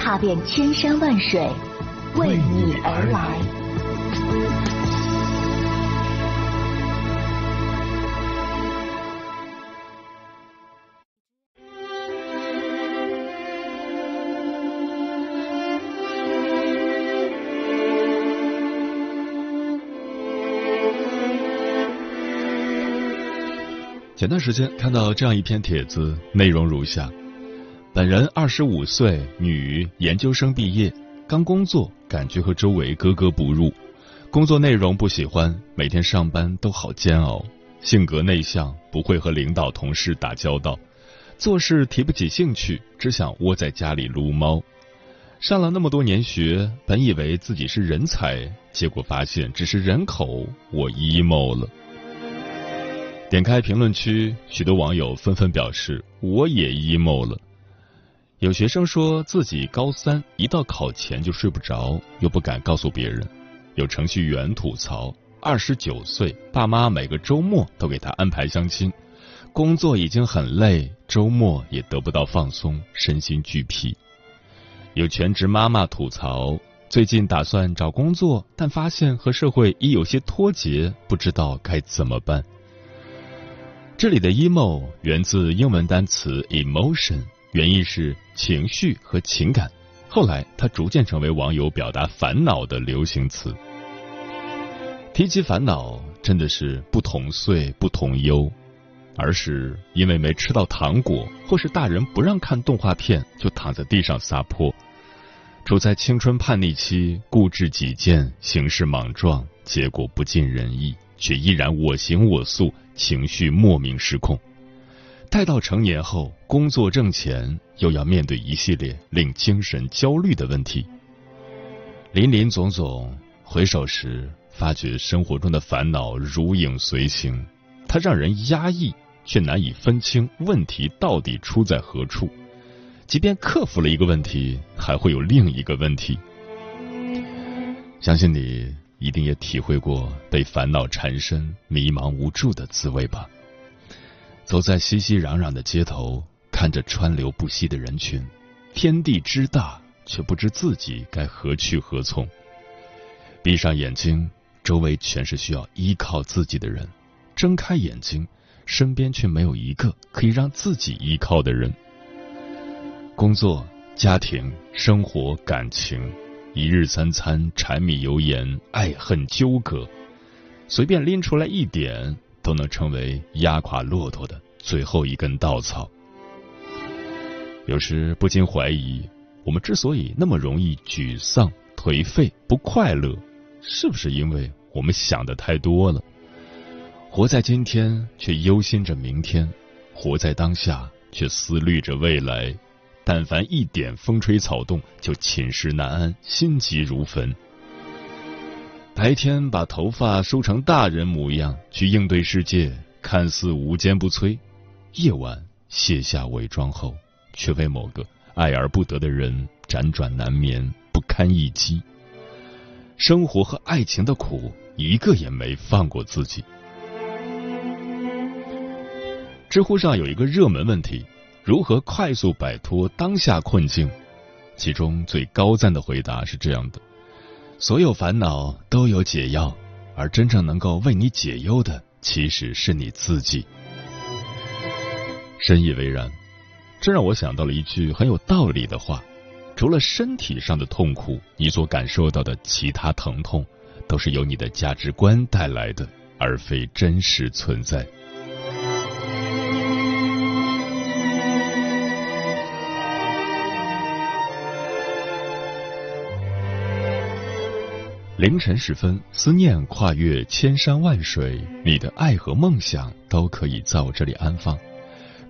踏遍千山万水，为你而来。前段时间看到这样一篇帖子，内容如下：本人二十五岁，女，研究生毕业，刚工作，感觉和周围格格不入，工作内容不喜欢，每天上班都好煎熬，性格内向，不会和领导同事打交道，做事提不起兴趣，只想窝在家里撸猫。上了那么多年学，本以为自己是人才，结果发现只是人口，我 emo 了。点开评论区，许多网友纷纷表示我也 emo 了。有学生说自己高三一到考前就睡不着，又不敢告诉别人；有程序员吐槽，二十九岁，爸妈每个周末都给他安排相亲，工作已经很累，周末也得不到放松，身心俱疲。有全职妈妈吐槽，最近打算找工作，但发现和社会已有些脱节，不知道该怎么办。这里的 emo 源自英文单词 emotion，原意是情绪和情感。后来，它逐渐成为网友表达烦恼的流行词。提起烦恼，真的是不同岁不同忧。儿时因为没吃到糖果，或是大人不让看动画片，就躺在地上撒泼；处在青春叛逆期，固执己见，行事莽撞，结果不尽人意。却依然我行我素，情绪莫名失控。待到成年后，工作挣钱，又要面对一系列令精神焦虑的问题。林林总总，回首时发觉生活中的烦恼如影随形，它让人压抑，却难以分清问题到底出在何处。即便克服了一个问题，还会有另一个问题。相信你。一定也体会过被烦恼缠身、迷茫无助的滋味吧？走在熙熙攘攘的街头，看着川流不息的人群，天地之大，却不知自己该何去何从。闭上眼睛，周围全是需要依靠自己的人；睁开眼睛，身边却没有一个可以让自己依靠的人。工作、家庭、生活、感情。一日三餐，柴米油盐，爱恨纠葛，随便拎出来一点，都能成为压垮骆驼的最后一根稻草。有时不禁怀疑，我们之所以那么容易沮丧、颓废、不快乐，是不是因为我们想的太多了？活在今天，却忧心着明天；活在当下，却思虑着未来。但凡一点风吹草动，就寝食难安，心急如焚。白天把头发梳成大人模样去应对世界，看似无坚不摧；夜晚卸下伪装后，却为某个爱而不得的人辗转难眠，不堪一击。生活和爱情的苦，一个也没放过自己。知乎上有一个热门问题。如何快速摆脱当下困境？其中最高赞的回答是这样的：所有烦恼都有解药，而真正能够为你解忧的，其实是你自己。深以为然，这让我想到了一句很有道理的话：除了身体上的痛苦，你所感受到的其他疼痛，都是由你的价值观带来的，而非真实存在。凌晨时分，思念跨越千山万水，你的爱和梦想都可以在我这里安放。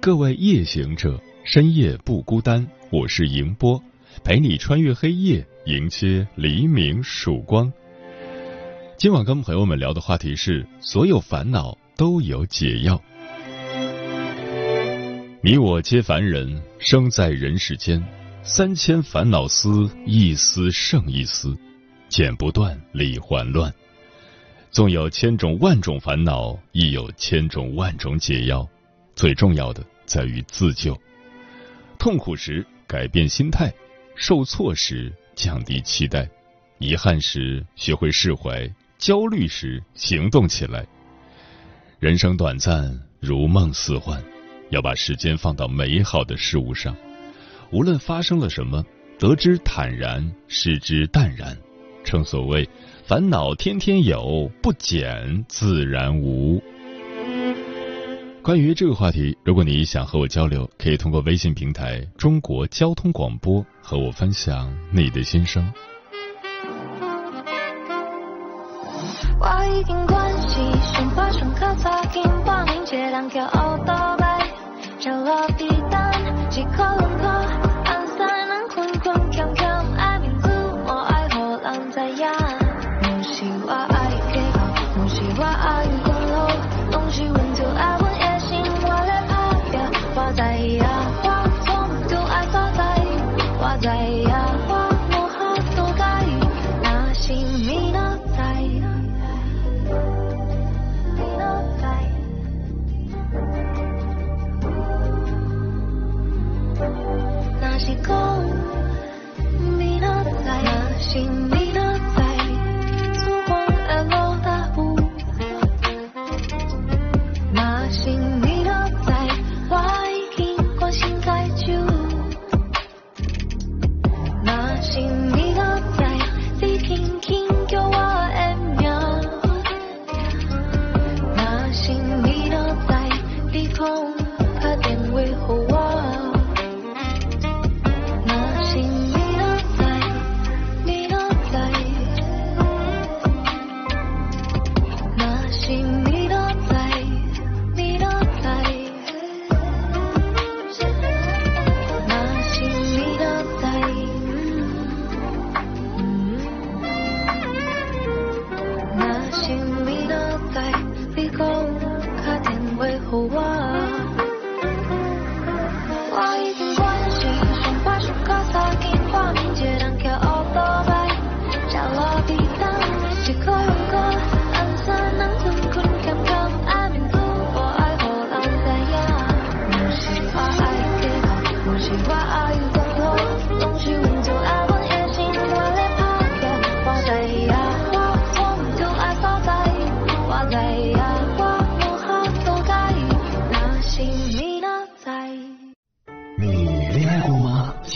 各位夜行者，深夜不孤单，我是迎波，陪你穿越黑夜，迎接黎明曙光。今晚跟朋友们聊的话题是：所有烦恼都有解药。你我皆凡人，生在人世间，三千烦恼丝，一丝胜一丝，剪不断，理还乱。纵有千种万种烦恼，亦有千种万种解药。最重要的在于自救。痛苦时改变心态，受挫时降低期待，遗憾时学会释怀，焦虑时行动起来。人生短暂，如梦似幻，要把时间放到美好的事物上。无论发生了什么，得之坦然，失之淡然。正所谓。烦恼天天有，不减自然无。关于这个话题，如果你想和我交流，可以通过微信平台“中国交通广播”和我分享你的心声。to go.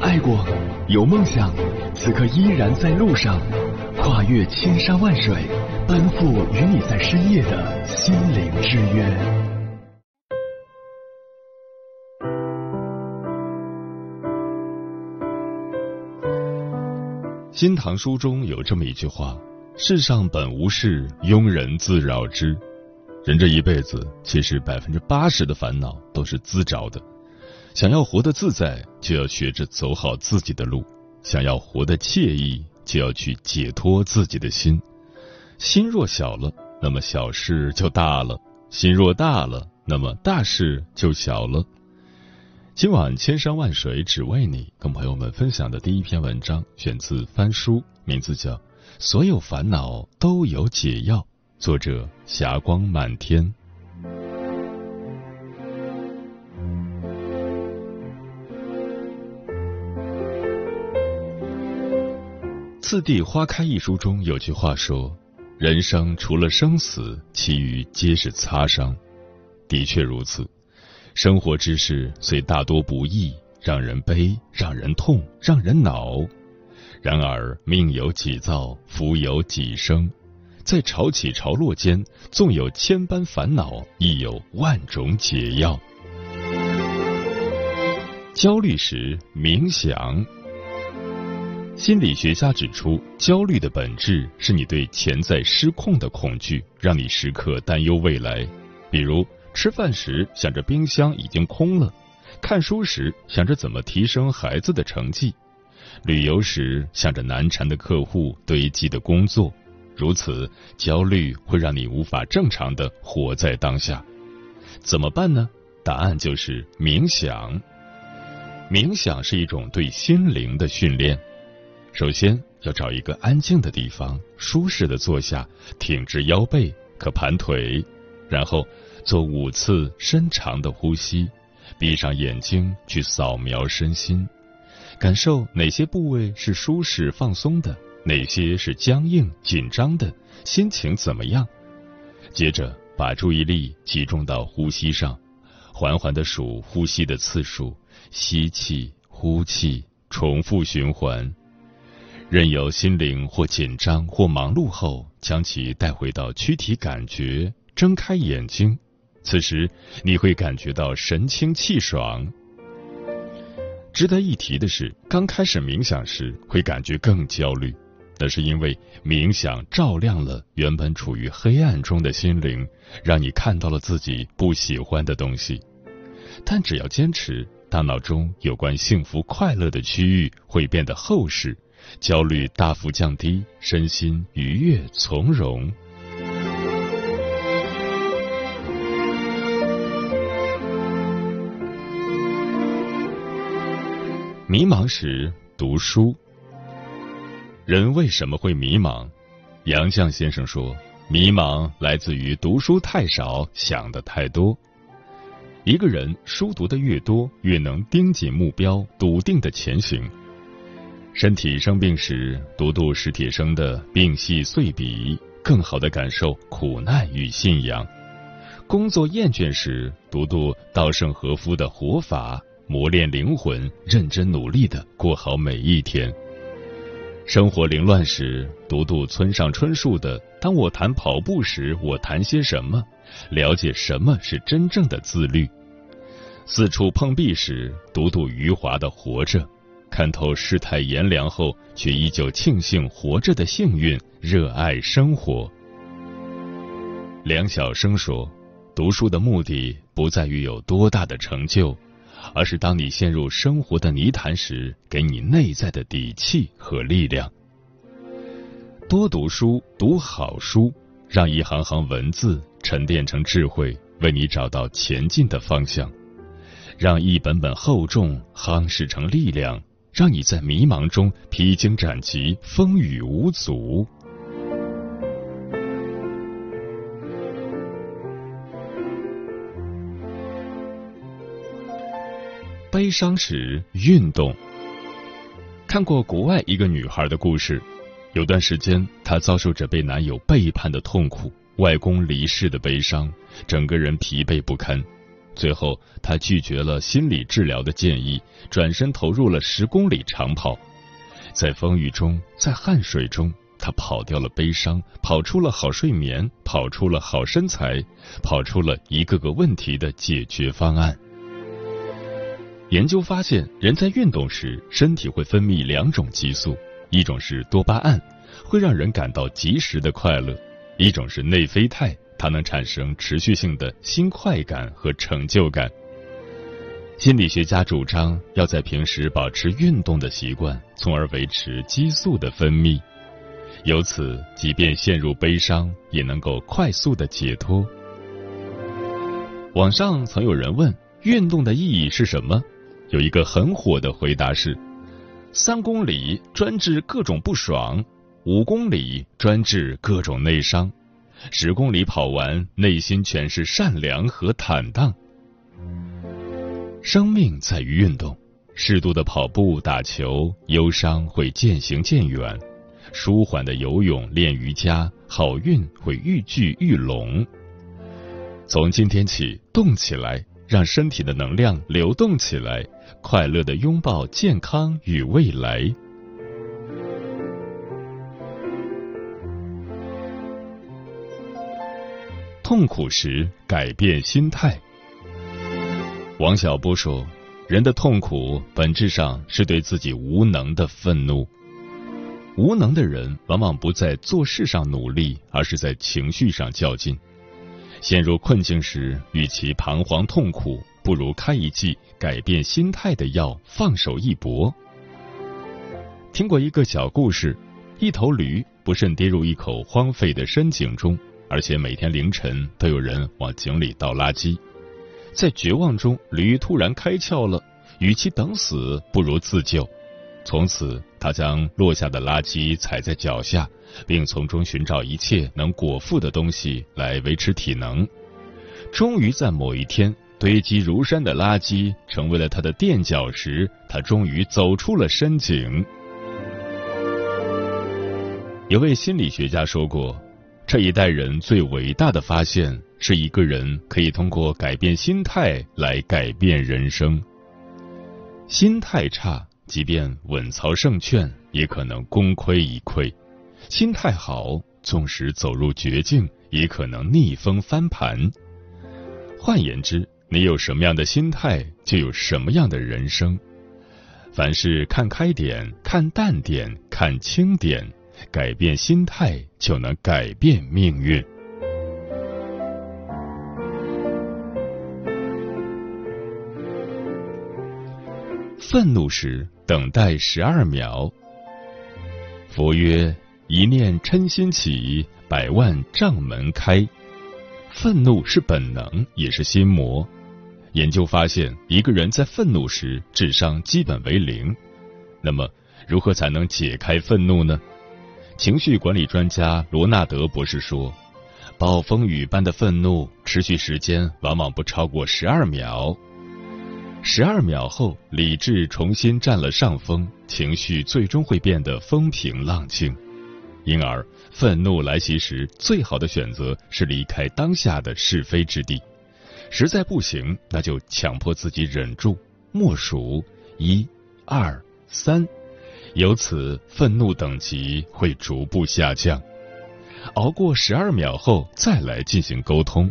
爱过，有梦想，此刻依然在路上，跨越千山万水，奔赴与你在深夜的心灵之约。《新唐书》中有这么一句话：“世上本无事，庸人自扰之。”人这一辈子，其实百分之八十的烦恼都是自找的。想要活得自在，就要学着走好自己的路；想要活得惬意，就要去解脱自己的心。心若小了，那么小事就大了；心若大了，那么大事就小了。今晚千山万水只为你，跟朋友们分享的第一篇文章选自翻书，名字叫《所有烦恼都有解药》，作者霞光满天。《次第花开》一书中有句话说：“人生除了生死，其余皆是擦伤。”的确如此，生活之事虽大多不易，让人悲，让人痛，让人恼。然而命由己造，福有己生，在潮起潮落间，纵有千般烦恼，亦有万种解药。焦虑时冥想。心理学家指出，焦虑的本质是你对潜在失控的恐惧，让你时刻担忧未来。比如，吃饭时想着冰箱已经空了，看书时想着怎么提升孩子的成绩，旅游时想着难缠的客户堆积的工作。如此，焦虑会让你无法正常的活在当下。怎么办呢？答案就是冥想。冥想是一种对心灵的训练。首先要找一个安静的地方，舒适的坐下，挺直腰背，可盘腿，然后做五次深长的呼吸，闭上眼睛去扫描身心，感受哪些部位是舒适放松的，哪些是僵硬紧张的，心情怎么样？接着把注意力集中到呼吸上，缓缓的数呼吸的次数。吸气，呼气，重复循环。任由心灵或紧张或忙碌后，将其带回到躯体感觉。睁开眼睛，此时你会感觉到神清气爽。值得一提的是，刚开始冥想时会感觉更焦虑，那是因为冥想照亮了原本处于黑暗中的心灵，让你看到了自己不喜欢的东西。但只要坚持。大脑中有关幸福快乐的区域会变得厚实，焦虑大幅降低，身心愉悦从容。迷茫时读书。人为什么会迷茫？杨绛先生说：“迷茫来自于读书太少，想的太多。”一个人书读的越多，越能盯紧目标，笃定的前行。身体生病时，读读史铁生的《病隙碎笔》，更好的感受苦难与信仰；工作厌倦时，读读稻盛和夫的《活法》，磨练灵魂，认真努力的过好每一天。生活凌乱时，读读村上春树的《当我谈跑步时，我谈些什么》，了解什么是真正的自律。四处碰壁时，读读余华的《活着》，看透世态炎凉后，却依旧庆幸活着的幸运，热爱生活。梁晓声说：“读书的目的不在于有多大的成就，而是当你陷入生活的泥潭时，给你内在的底气和力量。多读书，读好书，让一行行文字沉淀成智慧，为你找到前进的方向。”让一本本厚重夯实成力量，让你在迷茫中披荆斩棘，风雨无阻。悲伤时运动。看过国外一个女孩的故事，有段时间她遭受着被男友背叛的痛苦，外公离世的悲伤，整个人疲惫不堪。最后，他拒绝了心理治疗的建议，转身投入了十公里长跑。在风雨中，在汗水中，他跑掉了悲伤，跑出了好睡眠，跑出了好身材，跑出了一个个问题的解决方案。研究发现，人在运动时，身体会分泌两种激素，一种是多巴胺，会让人感到及时的快乐；一种是内啡肽。它能产生持续性的新快感和成就感。心理学家主张要在平时保持运动的习惯，从而维持激素的分泌，由此即便陷入悲伤，也能够快速的解脱。网上曾有人问运动的意义是什么，有一个很火的回答是：三公里专治各种不爽，五公里专治各种内伤。十公里跑完，内心全是善良和坦荡。生命在于运动，适度的跑步、打球，忧伤会渐行渐远；舒缓的游泳、练瑜伽，好运会愈聚愈拢。从今天起，动起来，让身体的能量流动起来，快乐的拥抱健康与未来。痛苦时改变心态。王小波说：“人的痛苦本质上是对自己无能的愤怒。无能的人往往不在做事上努力，而是在情绪上较劲。陷入困境时，与其彷徨痛苦，不如开一剂改变心态的药，放手一搏。”听过一个小故事：一头驴不慎跌入一口荒废的深井中。而且每天凌晨都有人往井里倒垃圾，在绝望中，驴突然开窍了，与其等死，不如自救。从此，他将落下的垃圾踩在脚下，并从中寻找一切能果腹的东西来维持体能。终于在某一天，堆积如山的垃圾成为了他的垫脚石，他终于走出了深井。有位心理学家说过。这一代人最伟大的发现是一个人可以通过改变心态来改变人生。心态差，即便稳操胜券，也可能功亏一篑；心态好，纵使走入绝境，也可能逆风翻盘。换言之，你有什么样的心态，就有什么样的人生。凡事看开点，看淡点，看清点。改变心态，就能改变命运。愤怒时，等待十二秒。佛曰：“一念嗔心起，百万障门开。”愤怒是本能，也是心魔。研究发现，一个人在愤怒时，智商基本为零。那么，如何才能解开愤怒呢？情绪管理专家罗纳德博士说：“暴风雨般的愤怒持续时间往往不超过十二秒。十二秒后，理智重新占了上风，情绪最终会变得风平浪静。因而，愤怒来袭时，最好的选择是离开当下的是非之地。实在不行，那就强迫自己忍住，默数一、二、三。”由此，愤怒等级会逐步下降。熬过十二秒后，再来进行沟通。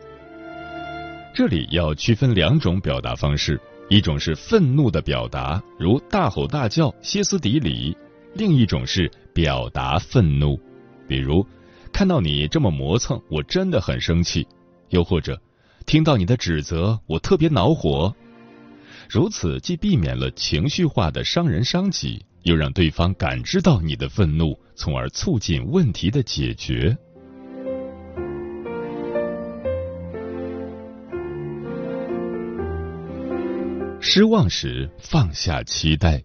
这里要区分两种表达方式：一种是愤怒的表达，如大吼大叫、歇斯底里；另一种是表达愤怒，比如看到你这么磨蹭，我真的很生气；又或者听到你的指责，我特别恼火。如此既避免了情绪化的伤人伤己。又让对方感知到你的愤怒，从而促进问题的解决。失望时放下期待。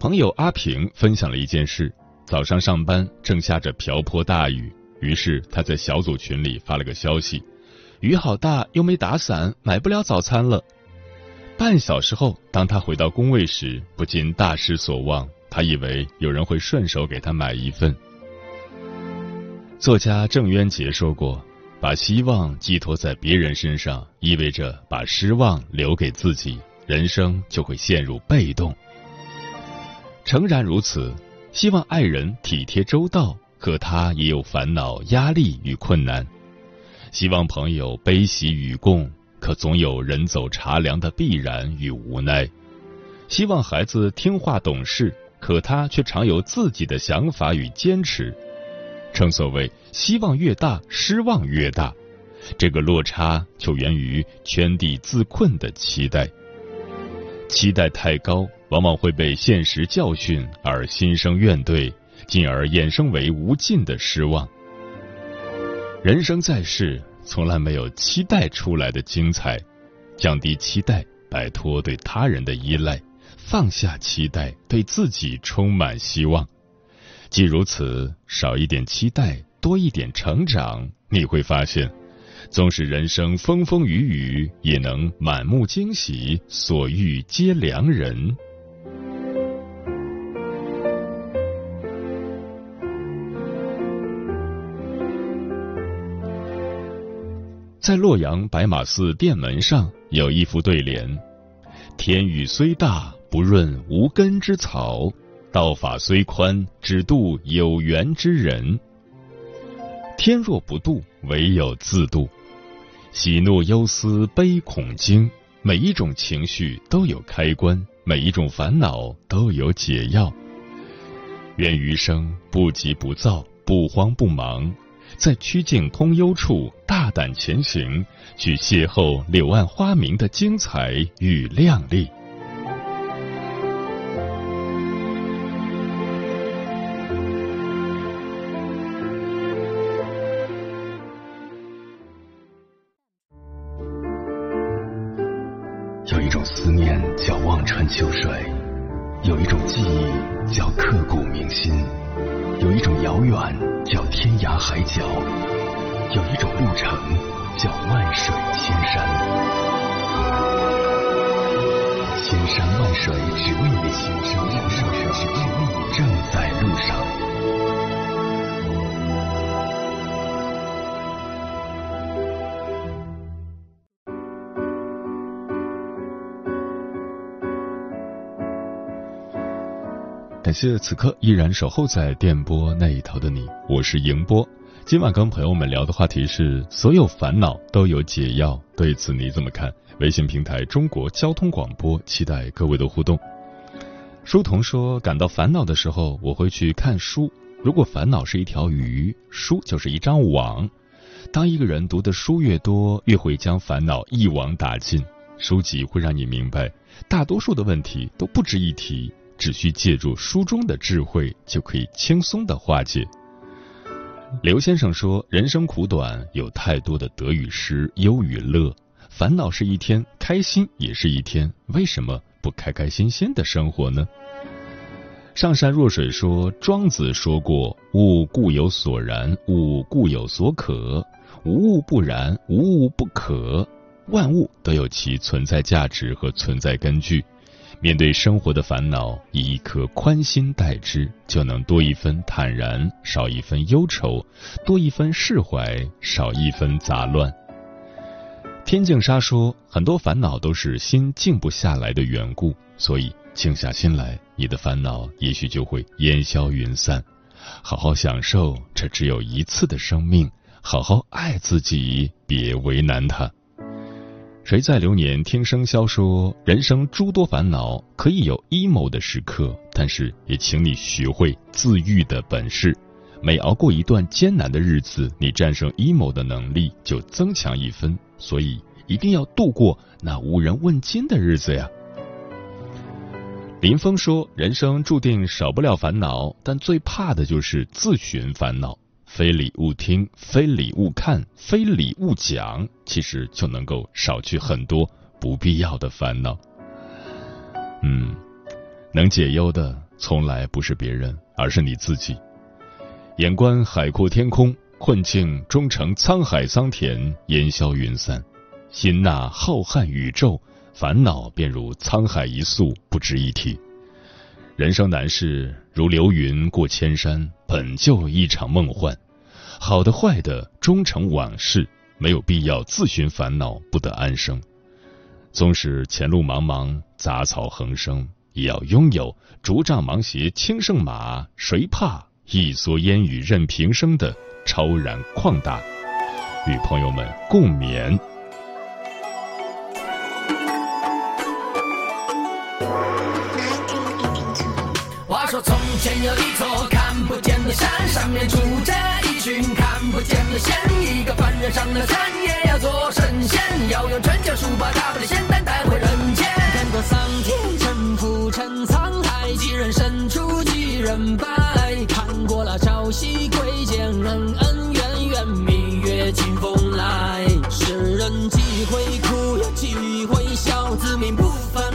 朋友阿平分享了一件事：早上上班正下着瓢泼大雨，于是他在小组群里发了个消息：“雨好大，又没打伞，买不了早餐了。”半小时后，当他回到工位时，不禁大失所望。他以为有人会顺手给他买一份。作家郑渊洁说过：“把希望寄托在别人身上，意味着把失望留给自己，人生就会陷入被动。”诚然如此，希望爱人体贴周到，可他也有烦恼、压力与困难；希望朋友悲喜与共。可总有人走茶凉的必然与无奈。希望孩子听话懂事，可他却常有自己的想法与坚持。正所谓，希望越大，失望越大。这个落差就源于圈地自困的期待。期待太高，往往会被现实教训而心生怨怼，进而衍生为无尽的失望。人生在世。从来没有期待出来的精彩，降低期待，摆脱对他人的依赖，放下期待，对自己充满希望。既如此，少一点期待，多一点成长，你会发现，纵使人生风风雨雨，也能满目惊喜，所遇皆良人。在洛阳白马寺殿门上有一副对联：“天雨虽大，不润无根之草；道法虽宽，只渡有缘之人。天若不渡，唯有自渡。喜怒忧思悲恐惊，每一种情绪都有开关，每一种烦恼都有解药。愿余生不急不躁，不慌不忙。”在曲径通幽处大胆前行，去邂逅柳暗花明的精彩与靓丽。感谢此刻依然守候在电波那一头的你，我是迎波。今晚跟朋友们聊的话题是：所有烦恼都有解药，对此你怎么看？微信平台中国交通广播，期待各位的互动。书童说，感到烦恼的时候，我会去看书。如果烦恼是一条鱼，书就是一张网。当一个人读的书越多，越会将烦恼一网打尽。书籍会让你明白，大多数的问题都不值一提。只需借助书中的智慧，就可以轻松的化解。刘先生说：“人生苦短，有太多的得与失、忧与乐，烦恼是一天，开心也是一天，为什么不开开心心的生活呢？”上善若水说：“庄子说过，物固有所然，物固有所可，无物不然，无物不可。万物都有其存在价值和存在根据。”面对生活的烦恼，以一颗宽心待之，就能多一分坦然，少一分忧愁；多一分释怀，少一分杂乱。天净沙说，很多烦恼都是心静不下来的缘故，所以静下心来，你的烦恼也许就会烟消云散。好好享受这只有一次的生命，好好爱自己，别为难他。谁在流年听生肖说，人生诸多烦恼，可以有 emo 的时刻，但是也请你学会自愈的本事。每熬过一段艰难的日子，你战胜 emo 的能力就增强一分。所以一定要度过那无人问津的日子呀。林峰说，人生注定少不了烦恼，但最怕的就是自寻烦恼。非礼勿听，非礼勿看，非礼勿讲，其实就能够少去很多不必要的烦恼。嗯，能解忧的从来不是别人，而是你自己。眼观海阔天空，困境终成沧海桑田，烟消云散；心纳浩瀚宇宙，烦恼便如沧海一粟，不值一提。人生难事如流云过千山，本就一场梦幻。好的坏的终成往事，没有必要自寻烦恼，不得安生。纵使前路茫茫，杂草横生，也要拥有竹杖芒鞋轻胜马，谁怕一蓑烟雨任平生的超然旷达。与朋友们共勉。前有一座看不见的山，上面住着一群看不见的仙。一个凡人上了山，也要做神仙，要用春秋书把大不的仙丹带回人间。看过桑田沉浮沉沧海，几人胜出几人败？看过了朝夕贵贱恩恩怨怨，明月清风来。世人几回哭，又几回笑，自命不凡，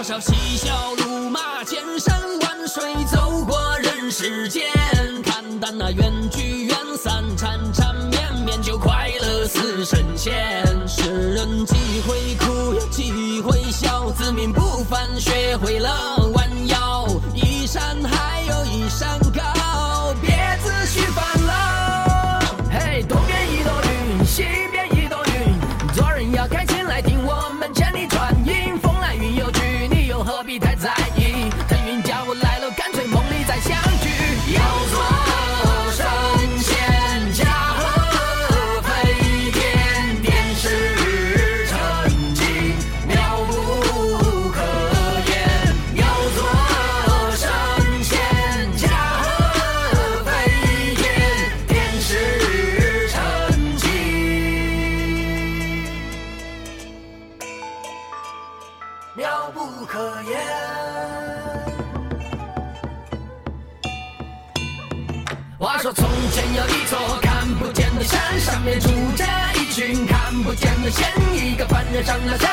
多少嬉笑怒骂千山万水走过人世间看淡那缘聚缘散缠缠绵绵就快乐似神仙。世人几回哭几回笑自命不凡学会了 장난